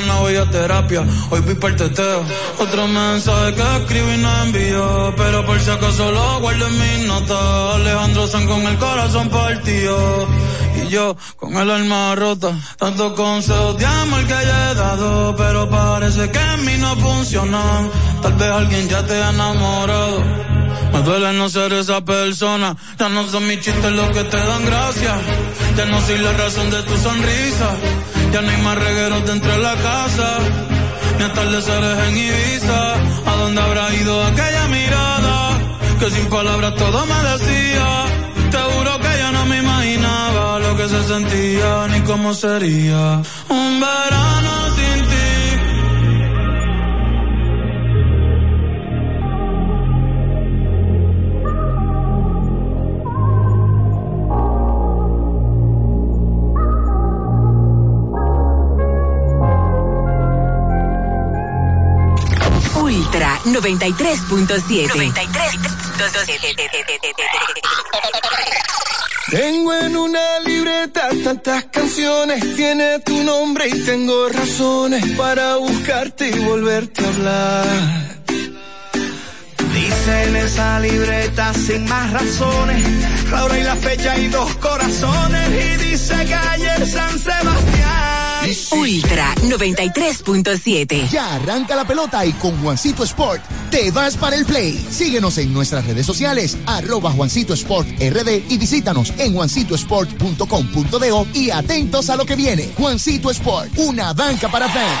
mañana a terapia, hoy voy para el teteo. Otro mensaje que escribí y no envío, pero por si acaso lo guardo en mis notas. Alejandro San con el corazón partido. Y yo con el alma rota, tantos consejos de amor que he dado, pero parece que en mí no funcionan. Tal vez alguien ya te ha enamorado. Me duele no ser esa persona. Ya no son mis chistes los que te dan gracia. Ya no soy la razón de tu sonrisa. Ya no hay más regueros dentro de la casa. Ni atardeceres en Ibiza. ¿A dónde habrá ido aquella mirada? Que sin palabras todo me decía. Te juro que ya no me imaginaba lo que se sentía ni cómo sería. Un verano 93.7. 93.7. Tengo en una libreta tantas canciones, tiene tu nombre y tengo razones para buscarte y volverte a hablar. Dice en esa libreta sin más razones, la hora y la fecha y dos corazones y dice que ayer San Sebastián. Ultra 93.7. Ya arranca la pelota y con Juancito Sport te vas para el play. Síguenos en nuestras redes sociales, arroba Juancito Sport RD y visítanos en juancitosport.com.de y atentos a lo que viene. Juancito Sport, una banca para fans.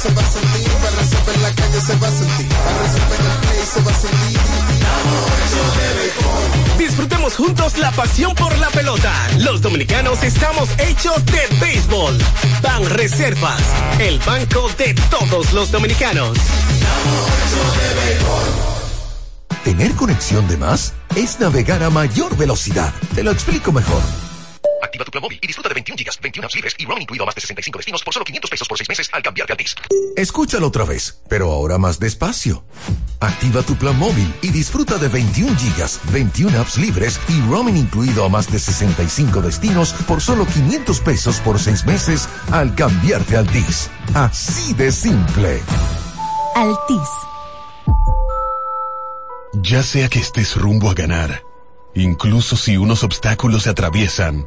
Se va a sentir, para en la calle se va a sentir, para en el play se va a sentir. Disfrutemos juntos la pasión por la pelota. Los dominicanos estamos hechos de béisbol. Ban Reservas, el banco de todos los dominicanos. Tener conexión de más es navegar a mayor velocidad. Te lo explico mejor. Activa tu plan móvil y disfruta de 21 gigas, 21 apps libres y roaming incluido a más de 65 destinos por solo 500 pesos por 6 meses al cambiarte a Altis. Escúchalo otra vez, pero ahora más despacio. Activa tu plan móvil y disfruta de 21 gigas, 21 apps libres y roaming incluido a más de 65 destinos por solo 500 pesos por 6 meses al cambiarte a Altis. Así de simple. Altis. Ya sea que estés rumbo a ganar, incluso si unos obstáculos se atraviesan,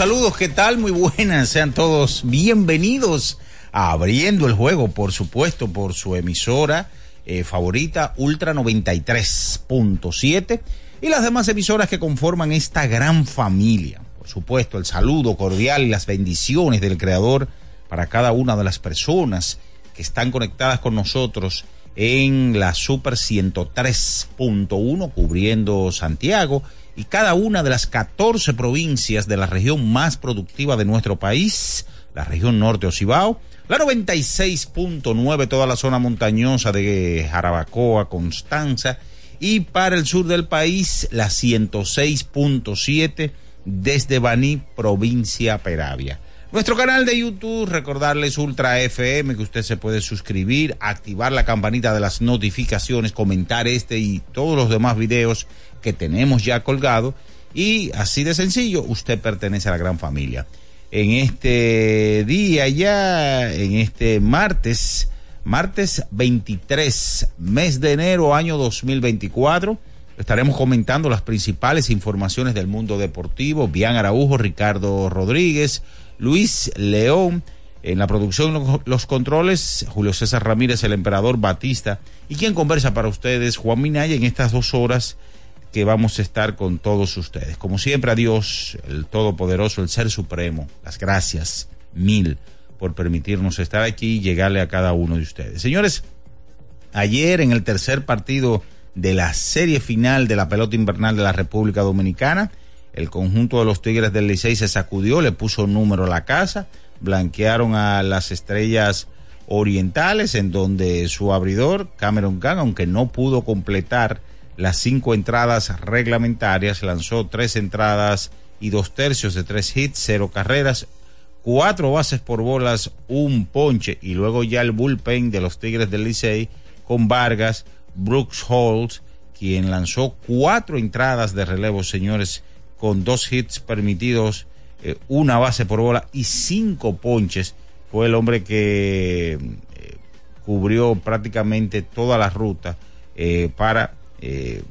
Saludos ¿qué tal? Muy buenas, sean todos bienvenidos a Abriendo el Juego, por supuesto, por su emisora eh, favorita, Ultra 93.7, y las demás emisoras que conforman esta gran familia. Por supuesto, el saludo cordial y las bendiciones del Creador para cada una de las personas que están conectadas con nosotros en la Super 103.1, cubriendo Santiago y cada una de las 14 provincias de la región más productiva de nuestro país, la región norte Ocibao, la 96.9, toda la zona montañosa de Jarabacoa, Constanza, y para el sur del país, la 106.7 desde Baní, provincia Peravia. Nuestro canal de YouTube, recordarles Ultra FM, que usted se puede suscribir, activar la campanita de las notificaciones, comentar este y todos los demás videos que tenemos ya colgado. Y así de sencillo, usted pertenece a la gran familia. En este día ya, en este martes, martes 23, mes de enero, año 2024, estaremos comentando las principales informaciones del mundo deportivo. Bian Araujo, Ricardo Rodríguez, Luis León, en la producción, los controles, Julio César Ramírez, el emperador Batista, y quien conversa para ustedes, Juan Minaya, en estas dos horas que vamos a estar con todos ustedes. Como siempre, a Dios, el Todopoderoso, el Ser Supremo, las gracias mil por permitirnos estar aquí y llegarle a cada uno de ustedes. Señores, ayer en el tercer partido de la serie final de la pelota invernal de la República Dominicana, el conjunto de los Tigres del Licey se sacudió, le puso número a la casa, blanquearon a las estrellas orientales, en donde su abridor, Cameron Gunn, aunque no pudo completar las cinco entradas reglamentarias, lanzó tres entradas y dos tercios de tres hits, cero carreras, cuatro bases por bolas, un ponche y luego ya el bullpen de los Tigres del Licey con Vargas, Brooks Holtz, quien lanzó cuatro entradas de relevo, señores, con dos hits permitidos, eh, una base por bola y cinco ponches. Fue el hombre que eh, cubrió prácticamente toda la ruta eh, para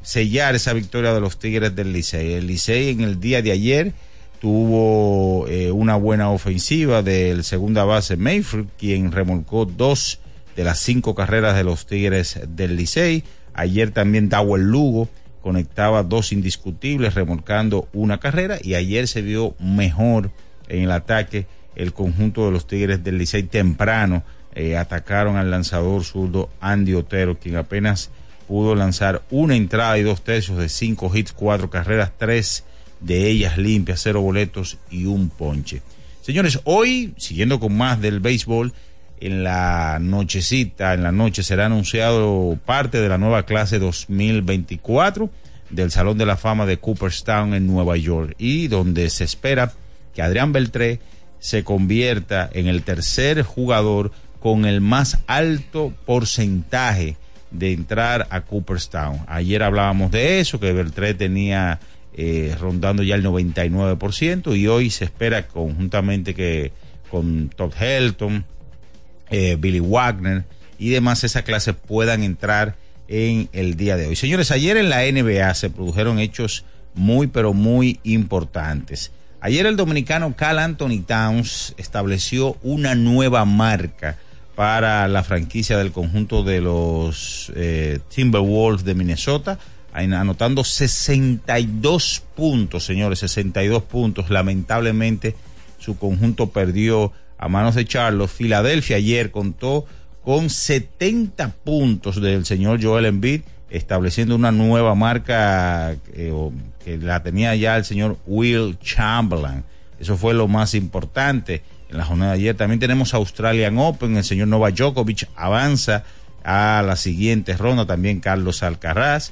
sellar esa victoria de los Tigres del Licey. El Licey en el día de ayer tuvo una buena ofensiva del segunda base Mayfield, quien remolcó dos de las cinco carreras de los Tigres del Licey. Ayer también Dawel Lugo conectaba dos indiscutibles, remolcando una carrera, y ayer se vio mejor en el ataque el conjunto de los Tigres del Licey temprano. Eh, atacaron al lanzador zurdo Andy Otero, quien apenas pudo lanzar una entrada y dos tercios de cinco hits, cuatro carreras, tres de ellas limpias, cero boletos y un ponche. Señores, hoy, siguiendo con más del béisbol, en la nochecita, en la noche será anunciado parte de la nueva clase 2024 del Salón de la Fama de Cooperstown en Nueva York y donde se espera que Adrián Beltré se convierta en el tercer jugador con el más alto porcentaje de entrar a Cooperstown. Ayer hablábamos de eso, que Beltré tenía eh, rondando ya el 99% y hoy se espera conjuntamente que con Todd Helton, eh, Billy Wagner y demás esa clase puedan entrar en el día de hoy. Señores, ayer en la NBA se produjeron hechos muy pero muy importantes. Ayer el dominicano Cal Anthony Towns estableció una nueva marca para la franquicia del conjunto de los eh, Timberwolves de Minnesota an- anotando 62 puntos, señores, 62 puntos. Lamentablemente, su conjunto perdió a manos de Charlos. Filadelfia ayer contó con 70 puntos del señor Joel Embiid, estableciendo una nueva marca eh, que la tenía ya el señor Will Chamberlain. Eso fue lo más importante en la jornada de ayer. También tenemos Australian Open, el señor Novak Djokovic avanza a la siguiente ronda, también Carlos Alcaraz,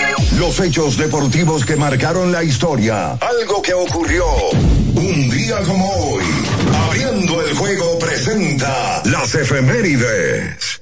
Los hechos deportivos que marcaron la historia. Algo que ocurrió un día como hoy. Abriendo el Juego presenta las efemérides.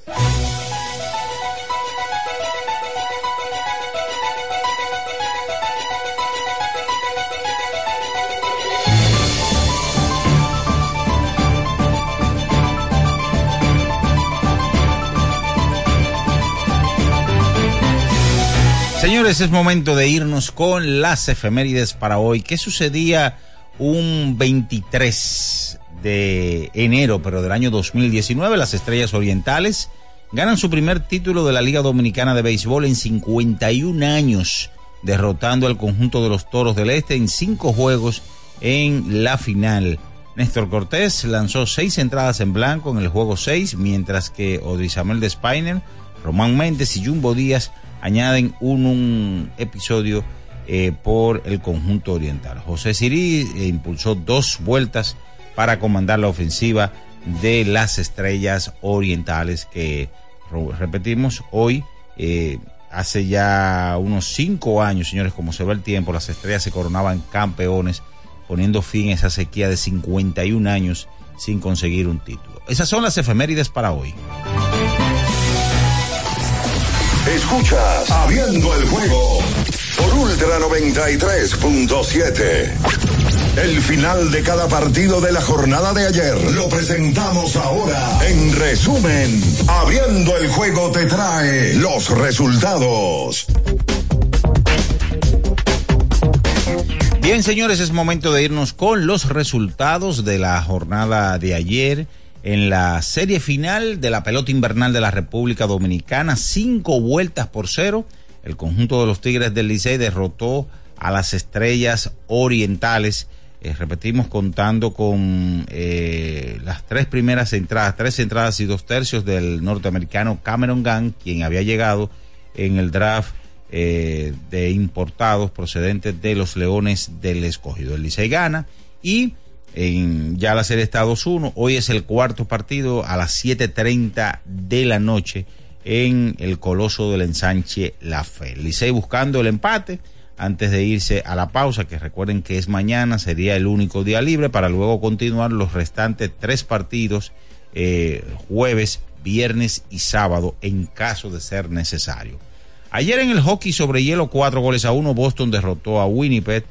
Señores, es momento de irnos con las efemérides para hoy. ¿Qué sucedía un 23 de enero, pero del año 2019? Las Estrellas Orientales ganan su primer título de la Liga Dominicana de Béisbol en 51 años, derrotando al conjunto de los Toros del Este en cinco juegos en la final. Néstor Cortés lanzó seis entradas en blanco en el juego 6, mientras que Odrisamel de Spiner, Román Méndez y Jumbo Díaz añaden un, episodio eh, por el conjunto oriental. José Sirí eh, impulsó dos vueltas para comandar la ofensiva de las estrellas orientales que, repetimos, hoy, eh, hace ya unos cinco años, señores, como se va el tiempo, las estrellas se coronaban campeones, poniendo fin a esa sequía de 51 años sin conseguir un título. Esas son las efemérides para hoy. Escuchas Abriendo el Juego por Ultra 93.7. El final de cada partido de la jornada de ayer lo presentamos ahora. En resumen, Abriendo el Juego te trae los resultados. Bien, señores, es momento de irnos con los resultados de la jornada de ayer en la serie final de la pelota invernal de la República Dominicana. Cinco vueltas por cero. El conjunto de los Tigres del Licey derrotó a las estrellas orientales. Eh, repetimos contando con eh, las tres primeras entradas, tres entradas y dos tercios del norteamericano Cameron Gunn, quien había llegado en el draft eh, de importados procedentes de los Leones del Escogido. El Licey gana y en ya la serie está 2-1. Hoy es el cuarto partido a las 7.30 de la noche en el Coloso del Ensanche La Fe. Licey buscando el empate antes de irse a la pausa, que recuerden que es mañana, sería el único día libre para luego continuar los restantes tres partidos eh, jueves, viernes y sábado en caso de ser necesario. Ayer en el hockey sobre hielo, cuatro goles a uno, Boston derrotó a Winnipeg.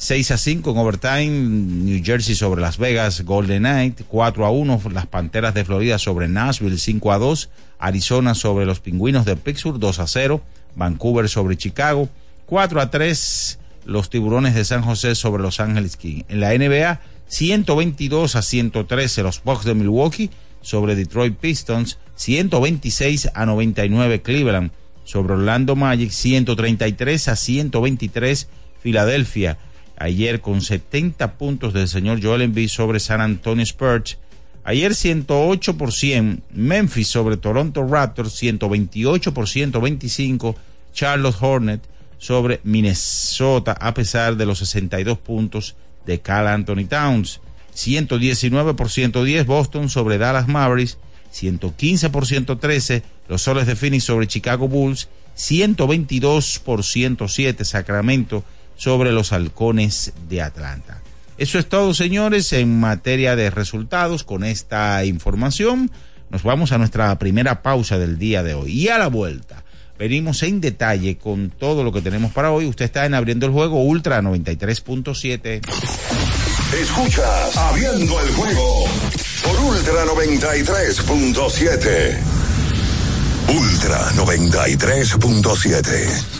6 a 5 en overtime, New Jersey sobre Las Vegas, Golden Knight, 4 a 1, las Panteras de Florida sobre Nashville, 5 a 2, Arizona sobre los Pingüinos de Pittsburgh, 2 a 0, Vancouver sobre Chicago, 4 a 3, los Tiburones de San José sobre Los Ángeles King. En la NBA, 122 a 113, los Bucks de Milwaukee sobre Detroit Pistons, 126 a 99 Cleveland sobre Orlando Magic, 133 a 123 Filadelfia. Ayer con 70 puntos del señor Joel Embiid sobre San Antonio Spurs. Ayer 108 por 100 Memphis sobre Toronto Raptors, 128 por 125 Charlotte Hornet sobre Minnesota a pesar de los 62 puntos de Cal Anthony Towns. 119 por 110 Boston sobre Dallas Mavericks, 115 por 113 los Soles de Phoenix sobre Chicago Bulls, 122 por 107 Sacramento sobre los Halcones de Atlanta. Eso es todo, señores, en materia de resultados. Con esta información nos vamos a nuestra primera pausa del día de hoy. Y a la vuelta Venimos en detalle con todo lo que tenemos para hoy. Usted está en Abriendo el Juego Ultra 93.7. Escuchas Abriendo el Juego por Ultra 93.7. Ultra 93.7.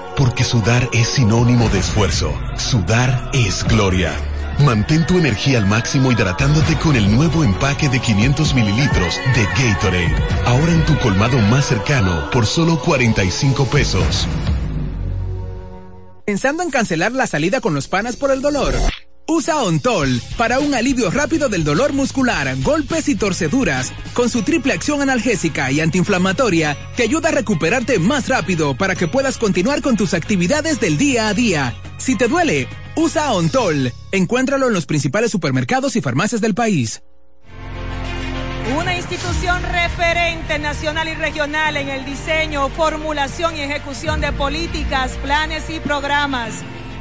Porque sudar es sinónimo de esfuerzo. Sudar es gloria. Mantén tu energía al máximo hidratándote con el nuevo empaque de 500 mililitros de Gatorade. Ahora en tu colmado más cercano por solo 45 pesos. ¿Pensando en cancelar la salida con los panas por el dolor? Usa Ontol para un alivio rápido del dolor muscular, golpes y torceduras. Con su triple acción analgésica y antiinflamatoria, te ayuda a recuperarte más rápido para que puedas continuar con tus actividades del día a día. Si te duele, usa Ontol. Encuéntralo en los principales supermercados y farmacias del país. Una institución referente nacional y regional en el diseño, formulación y ejecución de políticas, planes y programas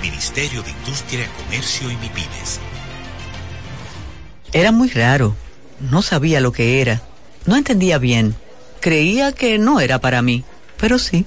Ministerio de Industria, Comercio y MIPIMES. Era muy raro. No sabía lo que era. No entendía bien. Creía que no era para mí, pero sí.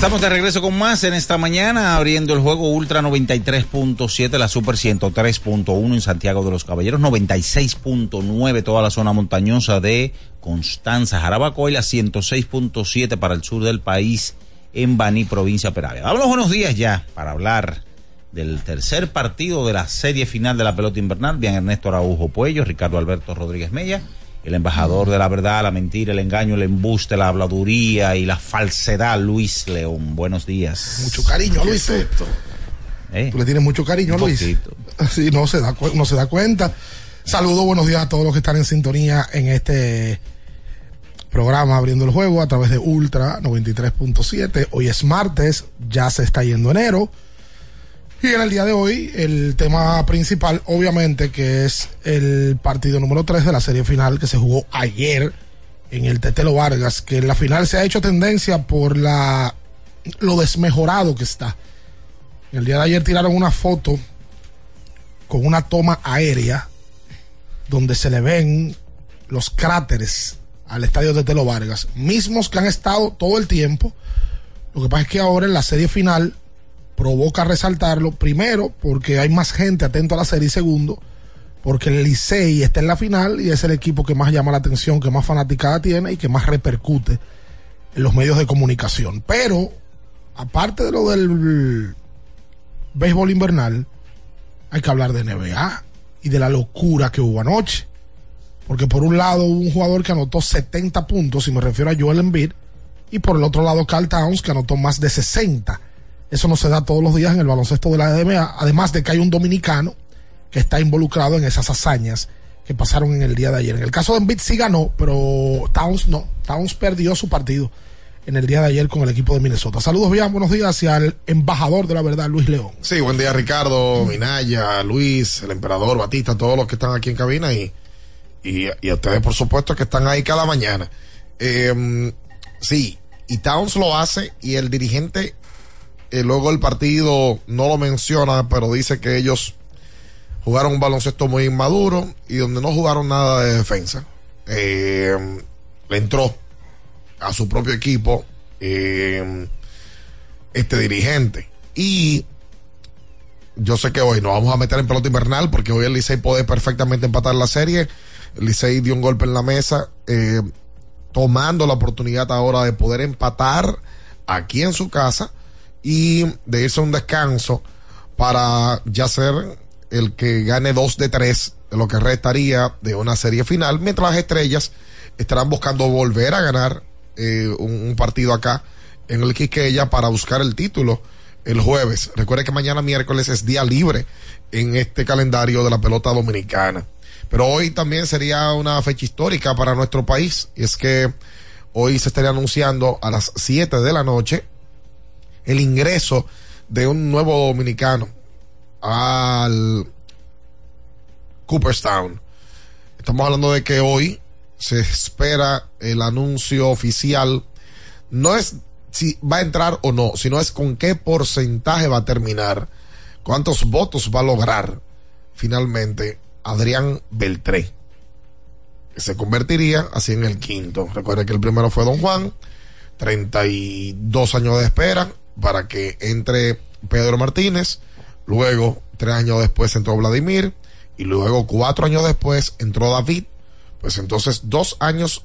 Estamos de regreso con más en esta mañana, abriendo el juego Ultra 93.7, la Super 103.1 en Santiago de los Caballeros, 96.9 toda la zona montañosa de Constanza, Jarabacoa y la 106.7 para el sur del país en Baní, provincia Peravia. Damos los buenos días ya para hablar del tercer partido de la serie final de la pelota invernal. Bien Ernesto Araujo Puello, Ricardo Alberto Rodríguez Mella el embajador de la verdad, la mentira, el engaño, el embuste, la habladuría y la falsedad, Luis León. Buenos días. Mucho cariño, Luis. ¿Eh? Tú le tienes mucho cariño, Un Luis. poquito. Sí, no se da, no se da cuenta. Saludos, buenos días a todos los que están en sintonía en este programa abriendo el juego a través de Ultra 93.7. Hoy es martes, ya se está yendo enero. Y en el día de hoy, el tema principal, obviamente, que es el partido número 3 de la serie final que se jugó ayer en el Tetelo Vargas, que en la final se ha hecho tendencia por la lo desmejorado que está. El día de ayer tiraron una foto con una toma aérea donde se le ven los cráteres al estadio de Telo Vargas, mismos que han estado todo el tiempo. Lo que pasa es que ahora en la serie final provoca resaltarlo, primero porque hay más gente atento a la serie y segundo porque el Licey está en la final y es el equipo que más llama la atención, que más fanaticada tiene y que más repercute en los medios de comunicación. Pero, aparte de lo del béisbol invernal, hay que hablar de NBA y de la locura que hubo anoche. Porque por un lado hubo un jugador que anotó 70 puntos, y me refiero a Joel Embiid, y por el otro lado Carl Towns que anotó más de 60. Eso no se da todos los días en el baloncesto de la NBA, además de que hay un dominicano que está involucrado en esas hazañas que pasaron en el día de ayer. En el caso de Embiid sí ganó, pero Towns no. Towns perdió su partido en el día de ayer con el equipo de Minnesota. Saludos bien, buenos días hacia el embajador de la verdad, Luis León. Sí, buen día Ricardo, Minaya, Luis, el emperador, Batista, todos los que están aquí en cabina y, y, y a ustedes por supuesto que están ahí cada mañana. Eh, sí, y Towns lo hace y el dirigente eh, luego el partido no lo menciona, pero dice que ellos jugaron un baloncesto muy inmaduro y donde no jugaron nada de defensa. Eh, le entró a su propio equipo eh, este dirigente. Y yo sé que hoy nos vamos a meter en pelota invernal porque hoy el Licey puede perfectamente empatar la serie. El Licey dio un golpe en la mesa, eh, tomando la oportunidad ahora de poder empatar aquí en su casa y de irse a un descanso para ya ser el que gane dos de tres lo que restaría de una serie final, mientras las estrellas estarán buscando volver a ganar eh, un, partido acá en el Quiqueya para buscar el título el jueves. Recuerde que mañana miércoles es día libre en este calendario de la pelota dominicana. Pero hoy también sería una fecha histórica para nuestro país y es que hoy se estaría anunciando a las 7 de la noche el ingreso de un nuevo dominicano al Cooperstown. Estamos hablando de que hoy se espera el anuncio oficial. No es si va a entrar o no, sino es con qué porcentaje va a terminar, cuántos votos va a lograr finalmente Adrián Beltré, que se convertiría así en el quinto. Recuerden que el primero fue Don Juan, 32 años de espera para que entre Pedro Martínez, luego tres años después entró Vladimir y luego cuatro años después entró David, pues entonces dos años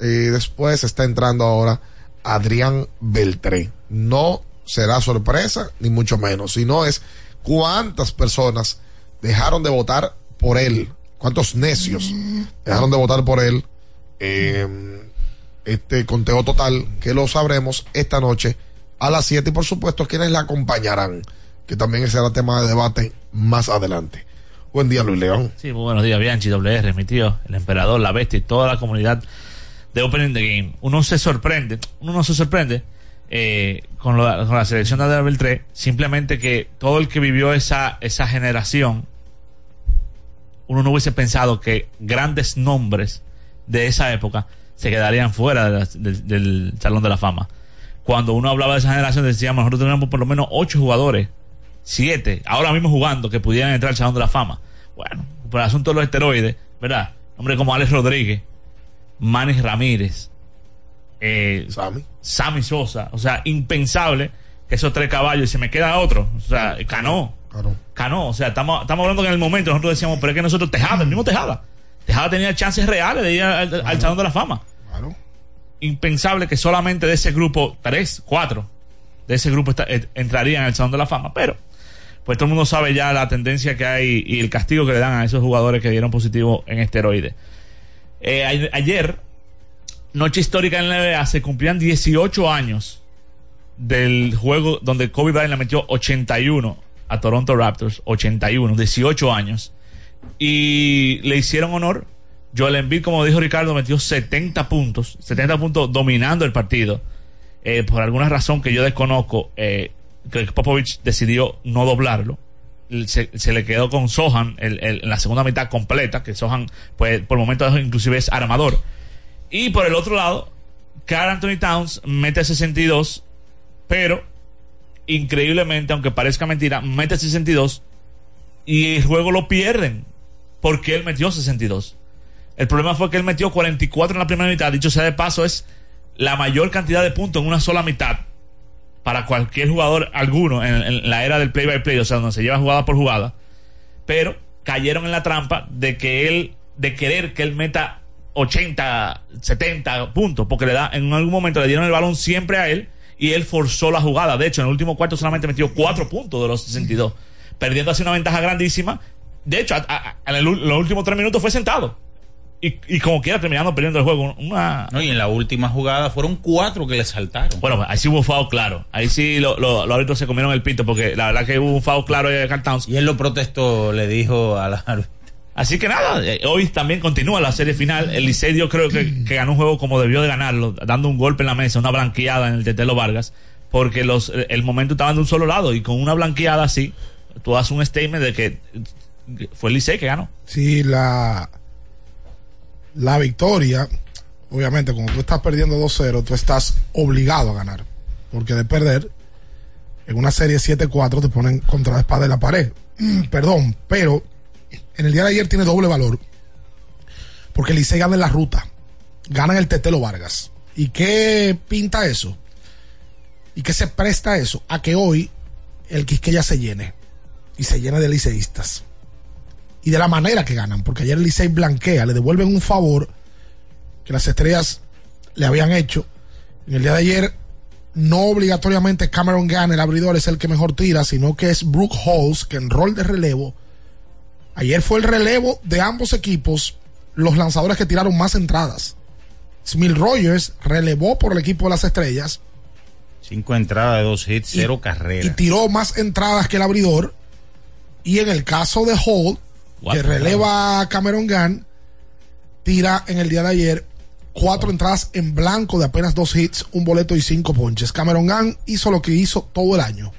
eh, después está entrando ahora Adrián Beltré. No será sorpresa, ni mucho menos, sino es cuántas personas dejaron de votar por él, cuántos necios dejaron de votar por él. Eh, este conteo total que lo sabremos esta noche a las 7 y por supuesto quienes la acompañarán, que también será tema de debate más adelante. Buen día, Luis León. Sí, muy buenos días, Bianchi, WR, mi tío, el emperador, la bestia y toda la comunidad de Opening the Game. Uno se sorprende, uno no se sorprende eh, con, la selección de Adrián Beltré, simplemente que todo el que vivió esa, esa generación, uno no hubiese pensado que grandes nombres de esa época se quedarían fuera de la, de, del Salón de la Fama. Cuando uno hablaba de esa generación, decíamos, nosotros teníamos por lo menos ocho jugadores, siete, ahora mismo jugando, que pudieran entrar al Salón de la Fama. Bueno, por el asunto de los esteroides, ¿verdad? Hombre como Alex Rodríguez, Manny Ramírez, eh, Sammy. Sammy Sosa, o sea, impensable que esos tres caballos, y se me queda otro, o sea, Cano, Cano, Cano o sea, estamos, estamos hablando que en el momento nosotros decíamos, pero es que nosotros Tejada, el mismo Tejada, Tejada tenía chances reales de ir al, al, al Salón de la Fama. Claro. Impensable que solamente de ese grupo, tres, cuatro, de ese grupo está, eh, entrarían al Salón de la Fama, pero pues todo el mundo sabe ya la tendencia que hay y el castigo que le dan a esos jugadores que dieron positivo en esteroides. Eh, ayer, noche histórica en la NBA, se cumplían 18 años del juego donde Kobe Bryant le metió 81 a Toronto Raptors, 81, 18 años. Y le hicieron honor. Joel Embiid, como dijo Ricardo, metió 70 puntos, 70 puntos dominando el partido. Eh, por alguna razón que yo desconozco, eh, Greg Popovich decidió no doblarlo. Se, le quedó con Sohan en la segunda mitad completa, que Sohan, pues, por el momento inclusive es armador. Y por el otro lado, Carl Anthony Towns mete 62, pero increíblemente, aunque parezca mentira, mete 62 y el juego lo pierden. porque él metió 62. El problema fue que él metió 44 en la primera mitad. Dicho sea de paso, es la mayor cantidad de puntos en una sola mitad para cualquier jugador alguno en, la era del play by play, o sea, donde se lleva jugada por jugada. Pero cayeron en la trampa de que él, de querer que él meta 80, 70 puntos, porque le da, en algún momento le dieron el balón siempre a él y él forzó la jugada. De hecho, en el último cuarto solamente metió 4 puntos de los 62, perdiendo así una ventaja grandísima. De hecho, en los últimos 3 minutos fue sentado. Y, y como quiera terminando perdiendo el juego. Una... No, y en la última jugada fueron cuatro que le saltaron. Bueno, ahí sí hubo un foul claro. Ahí sí lo- lo- los árbitros se comieron el pito porque la verdad que hubo un foul claro de Carl Towns. Y él lo protestó, le dijo a la Así que nada, eh, hoy también continúa la serie final. El Licey yo creo que, que ganó un juego como debió de ganarlo, dando un golpe en la mesa, una blanqueada en el Tetelo Vargas, porque los el momento estaba de un solo lado y con una blanqueada así, tú haces un statement de que fue el Licey que ganó. Sí, la, la victoria, obviamente, cuando tú estás perdiendo 2-0, tú estás obligado a ganar. Porque de perder, en una serie 7-4 te ponen contra la espada de la pared. Perdón, pero en el día de ayer tiene doble valor. Porque el Licey gana en la ruta. Gana en el Tetelo Vargas. ¿Y qué pinta eso? ¿Y qué se presta eso? A que hoy el Quisqueya se llene. Y se llene de liceístas y de la manera que ganan, porque ayer el Licey blanquea, le devuelven un favor que las estrellas le habían hecho. En el día de ayer, no obligatoriamente Cameron Gunn, el abridor, es el que mejor tira, sino que es Brooke Halls, que en rol de relevo. Ayer fue el relevo de ambos equipos, los lanzadores que tiraron más entradas. Smith Rogers relevó por el equipo de las estrellas Cinco entradas de dos hits, cero y carreras. tiró más entradas que el abridor. Y en el caso de Hall, que releva a Cameron Gunn, tira en el día de ayer cuatro entradas en blanco de apenas dos hits, un boleto y cinco ponches. Cameron Gunn hizo lo que hizo todo el año.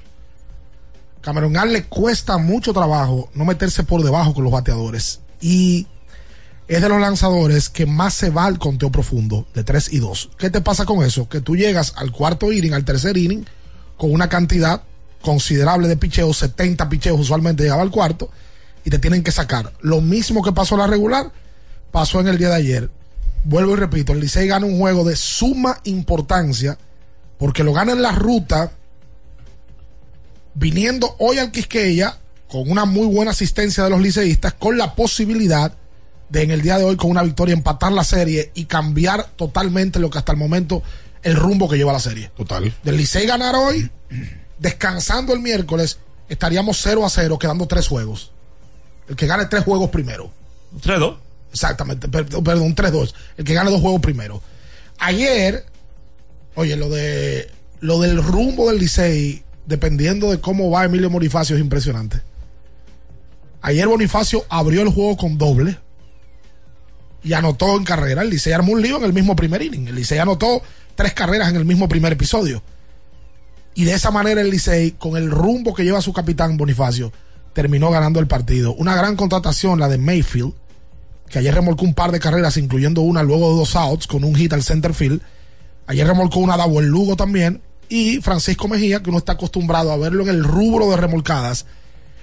Cameron Gunn le cuesta mucho trabajo no meterse por debajo con los bateadores. Y es de los lanzadores que más se va al conteo profundo, de 3 y 2. ¿Qué te pasa con eso? Que tú llegas al cuarto inning, al tercer inning, con una cantidad considerable de picheos, 70 picheos usualmente llegaba al cuarto, y te tienen que sacar. Lo mismo que pasó en la regular, pasó en el día de ayer. Vuelvo y repito, el Licey gana un juego de suma importancia, porque lo gana en la ruta, viniendo hoy al Quisqueya, con una muy buena asistencia de los liceístas, con la posibilidad de en el día de hoy con una victoria empatar la serie y cambiar totalmente lo que hasta el momento el rumbo que lleva la serie. Total. Del Licey ganar hoy, descansando el miércoles, estaríamos 0 a 0, quedando tres juegos. El que gane tres juegos primero. 3-2. Exactamente, per- perdón, 3-2. El que gane dos juegos primero. Ayer, oye, lo de lo del rumbo del Licey, dependiendo de cómo va Emilio Bonifacio, es impresionante. Ayer Bonifacio abrió el juego con doble y anotó en carrera. El Licey armó un lío en el mismo primer inning. El Licey anotó tres carreras en el mismo primer episodio. Y de esa manera el Licey, con el rumbo que lleva su capitán Bonifacio, terminó ganando el partido. Una gran contratación, la de Mayfield, que ayer remolcó un par de carreras, incluyendo una luego de dos outs, con un hit al center field. Ayer remolcó una Davo el Lugo también. Y Francisco Mejía, que uno está acostumbrado a verlo en el rubro de remolcadas,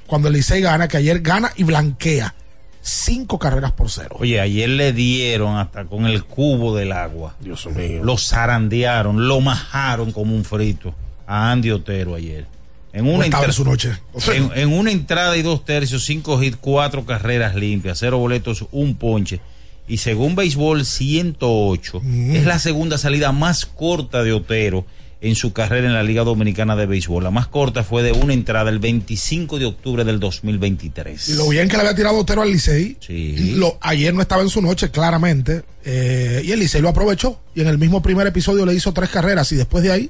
cuando el Licey gana, que ayer gana y blanquea. Cinco carreras por cero. Oye, ayer le dieron hasta con el cubo del agua. Dios mío. Lo zarandearon, lo majaron como un frito a Andy Otero ayer. En una, No estaba entra- en su noche. en, en una entrada y dos tercios, cinco hits, cuatro carreras limpias, cero boletos, un ponche. Y según Béisbol 108, es la segunda salida más corta de Otero en su carrera en la Liga Dominicana de Béisbol. La más corta fue de una entrada el 25 de octubre del 2023. Y lo bien que le había tirado Otero al Licey. Sí. Lo, ayer no estaba en su noche, claramente. eh, y el Licey lo aprovechó. Y en el mismo primer episodio le hizo tres carreras. Y después de ahí,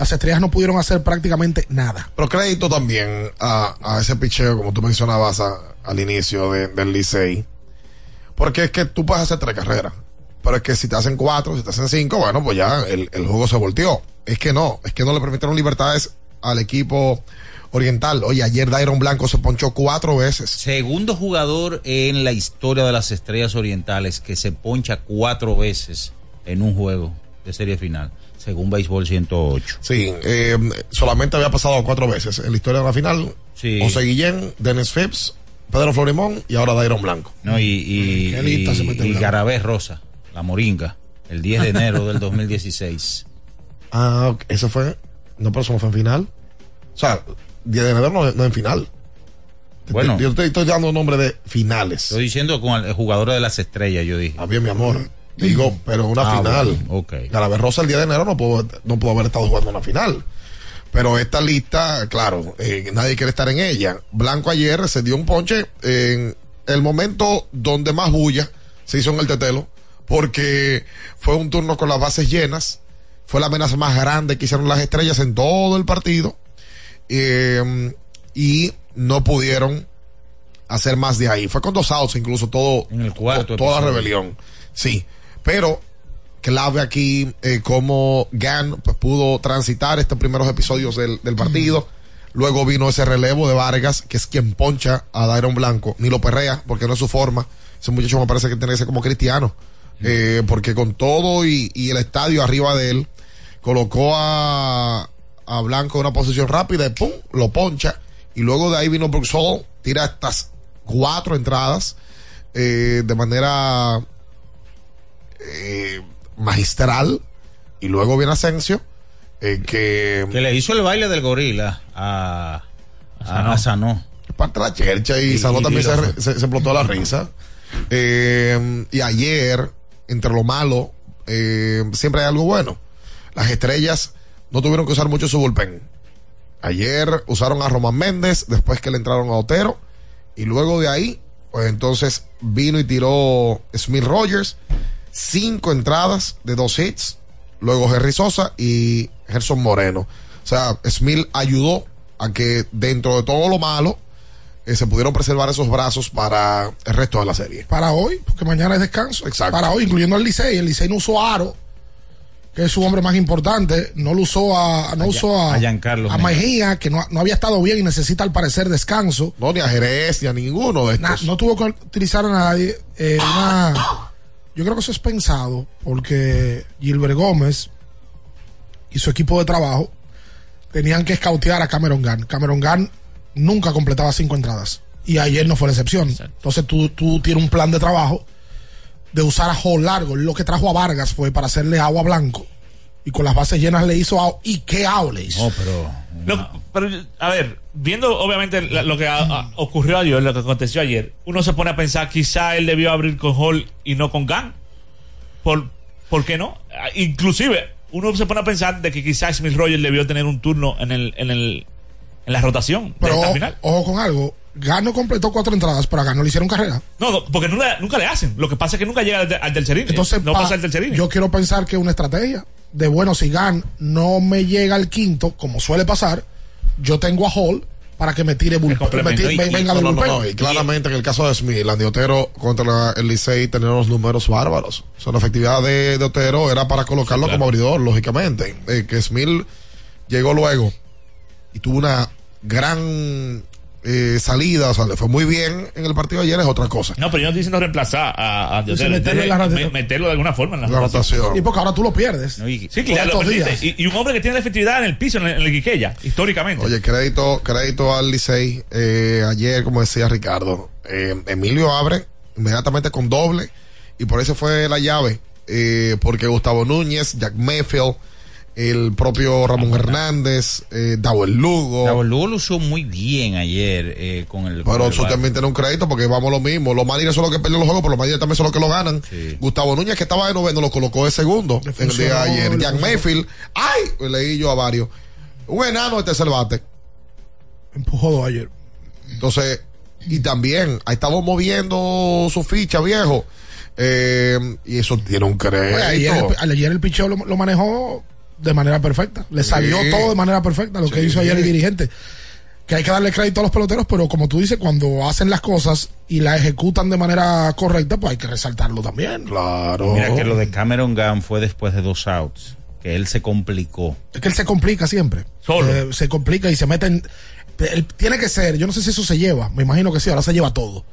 las estrellas no pudieron hacer prácticamente nada. Pero crédito también a, a ese picheo, como tú mencionabas a- al inicio de- del Licey. Porque es que tú puedes hacer tres carreras. Pero es que si te hacen cuatro, si te hacen cinco, bueno, pues ya el, el juego se volteó. Es que no, es que no le permitieron libertades al equipo oriental. Oye, ayer Dairon Blanco se ponchó cuatro veces. Segundo jugador en la historia de las estrellas orientales que se poncha cuatro veces en un juego de serie final, según Béisbol 108. Sí, eh, solamente había pasado cuatro veces en la historia de la final. Sí. José Guillén, Dennis Phipps, Pedro Florimón y ahora Dairon Blanco. No, y, y, y, y Blanco. Garabé Rosa, la Moringa, el 10 de enero del 2016. Ah, ok, eso fue. No, pero eso no fue en final. O sea, 10 de enero no, no en final. Bueno. yo te estoy dando nombre de finales. Estoy diciendo con el jugador de las estrellas, yo dije. Ah, bien, mi amor. Digo, pero una Ah, final. bueno, ok. Garabé Rosa el día de enero no pudo, no pudo haber estado jugando una final. Pero esta lista, claro, eh, nadie quiere estar en ella. Blanco ayer se dio un ponche en el momento donde más bulla se hizo en el tetelo, porque fue un turno con las bases llenas. Fue la amenaza más grande que hicieron las estrellas en todo el partido. Eh, y no pudieron hacer más de ahí. Fue con dos outs, incluso todo, En el cuarto to- toda episodio. rebelión. Sí, pero clave aquí eh, cómo Gan pues, pudo transitar estos primeros episodios del, del partido. Luego vino ese relevo de Vargas, que es quien poncha a Dairon Blanco. Ni lo perrea, porque no es su forma. Ese muchacho me parece que tiene que ser como cristiano. Eh, porque con todo y, y el estadio arriba de él, colocó a, a Blanco en una posición rápida y pum, lo poncha. Y luego de ahí vino Brooks Hall, tira estas cuatro entradas eh, de manera eh, magistral. Y luego viene Asensio, eh, que, Que le hizo el baile del gorila a, a, a Sanó. parte de la chercha y Y- Sanó también y se, lo- re- se- se explotó la risa. Eh, y ayer, entre lo malo, eh, siempre hay algo bueno. Las estrellas no tuvieron que usar mucho su bullpen. Ayer usaron a Román Méndez después que le entraron a Otero. Y luego de ahí, pues entonces vino y tiró Smith Rogers. Cinco entradas de dos hits. Luego Henry Sosa y Gerson Moreno. O sea, Smith ayudó a que dentro de todo lo malo eh, se pudieron preservar esos brazos para el resto de la serie. Para hoy, porque mañana es descanso. Exacto. Para hoy, incluyendo al Licey. El Licey no usó a Aro, que es su hombre más importante. No lo usó a, no A usó a, a Giancarlo a Mejía, que no, no había estado bien y necesita al parecer descanso. No, ni a Jerez, ni a ninguno de Na- estos. no tuvo que utilizar a nadie. Eh, una- yo creo que eso es pensado porque Gilbert Gómez y su equipo de trabajo tenían que escautear a Cameron Gunn. Cameron Gunn nunca completaba cinco entradas y ayer no fue la excepción. Entonces tú, tú tienes un plan de trabajo de usar a Hall largo. Lo que trajo a Vargas fue para hacerle agua blanco y con las bases llenas le hizo out. ¿Y qué out le hizo? No, pero. Lo- pero, a ver, viendo obviamente la- lo que a- a- ocurrió ayer, lo que aconteció ayer, uno se pone a pensar, quizá él debió abrir con Hall y no con Gang. ¿Por, ¿por qué no? Ah, Inclusive, uno se pone a pensar de que quizá Smith Rogers debió tener un turno en el, en el, en la rotación Pero de esta ojo, final. ojo con algo. Gano completó cuatro entradas, pero a Gano le hicieron carrera. No, no, porque nunca, nunca le hacen. Lo que pasa es que nunca llega al, al tercer inning. Entonces, no pa- pasa el tercer inning. yo quiero pensar que es una estrategia de bueno, si Gan no me llega al quinto, como suele pasar, yo tengo a Hall para que me tire bullpen. venga del no, no, bullpen. no, y claramente en el caso de Smith, Landy Otero contra la- el Licey tenía unos números bárbaros. O sea, la efectividad de, de Otero era para colocarlo como abridor, lógicamente. Eh, que Smith llegó luego y tuvo una gran eh, salida, o sea, le fue muy bien en el partido de ayer, es otra cosa. No, pero yo no estoy diciendo reemplazar a, meterlo en la me- rotación. meterlo de alguna forma en la, La rotación. rotación. Y porque ahora tú lo pierdes. Sí, Por claro, lo días. Y, y un hombre que tiene la efectividad en el piso, en el, en el Quiqueya, históricamente. Oye, crédito, crédito al Licey. Eh, ayer, como decía Ricardo, eh, Emilio abre inmediatamente con doble y por eso fue la llave. eh, porque Gustavo Núñez, Jack Mayfield, el propio Ramón Hernández, eh, Dawel Lugo. Gustavo Lugo lo usó muy bien ayer eh, con el. con Pero el eso también tiene un crédito porque vamos lo mismo. Los Managers son los que pierden los juegos, pero los Managers también son los que lo ganan. Gustavo Núñez, que estaba de noveno, lo colocó de segundo en el día de ayer. Jack. Mayfield, ¡ay! Leí yo a varios. Un enano de tercer bate. Empujó dos ayer. Entonces, y también, ahí estamos moviendo su ficha, viejo. Eh, y eso tiene un crédito. Oye, ayer, el, ayer el picheo lo, lo manejó de manera perfecta. Le salió Sí. todo de manera perfecta, lo que hizo ayer el dirigente. Que hay que darle crédito a los peloteros, pero como tú dices, cuando hacen las cosas y las ejecutan de manera correcta, pues hay que resaltarlo también. Claro. Mira que lo de Cameron Gunn fue después de dos outs. Que él se complicó. Es que él se complica siempre. Solo. Eh, se complica y se mete en. él tiene que ser, yo no sé si eso se lleva, me imagino que sí, ahora se lleva todo.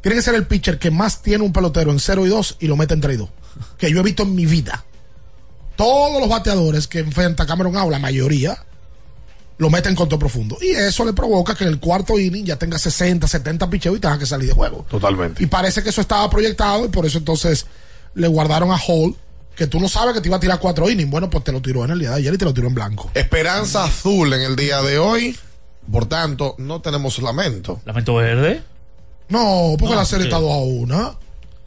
Tiene que ser el pitcher que más tiene un pelotero en 0 y 2 y lo mete en 3 y 2. Que yo he visto en mi vida. Todos los bateadores que enfrenta Cameron Out, la mayoría, lo mete en control profundo. Y eso le provoca que en el cuarto inning ya tenga 60, 70 picheos y tenga que salir de juego. Totalmente. Y parece que eso estaba proyectado y por eso entonces le guardaron a Hall, que tú no sabes que te iba a tirar cuatro innings. Bueno, pues te lo tiró en el día de ayer y te lo tiró en blanco. Esperanza azul en el día de hoy. Por tanto, no tenemos lamento. ¿Lamento verde? No, porque No, la serie sí. está 2 a 1.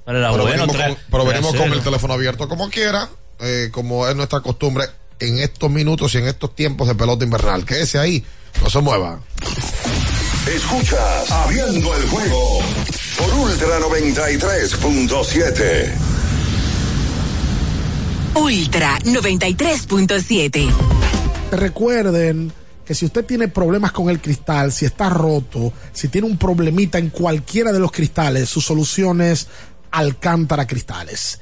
Pero era pero bueno, venimos, tres- con, pero venimos con el teléfono abierto como quiera, eh, como es nuestra costumbre en estos minutos y en estos tiempos de pelota invernal. Quédese ahí, no se mueva. Escuchas Abriendo el juego por Ultra 93.7. Ultra 93.7. Recuerden que si usted tiene problemas con el cristal, si está roto, si tiene un problemita en cualquiera de los cristales, su solución es Alcántara Cristales.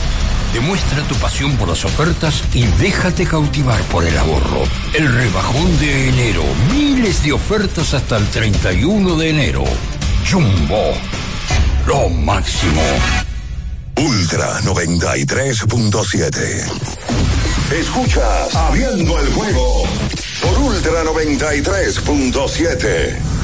Demuestra tu pasión por las ofertas y déjate cautivar por el ahorro. El rebajón de enero. Miles de ofertas hasta el 31 de enero. Jumbo. Lo máximo. Ultra 93.7. Escuchas Abriendo el juego por Ultra 93.7.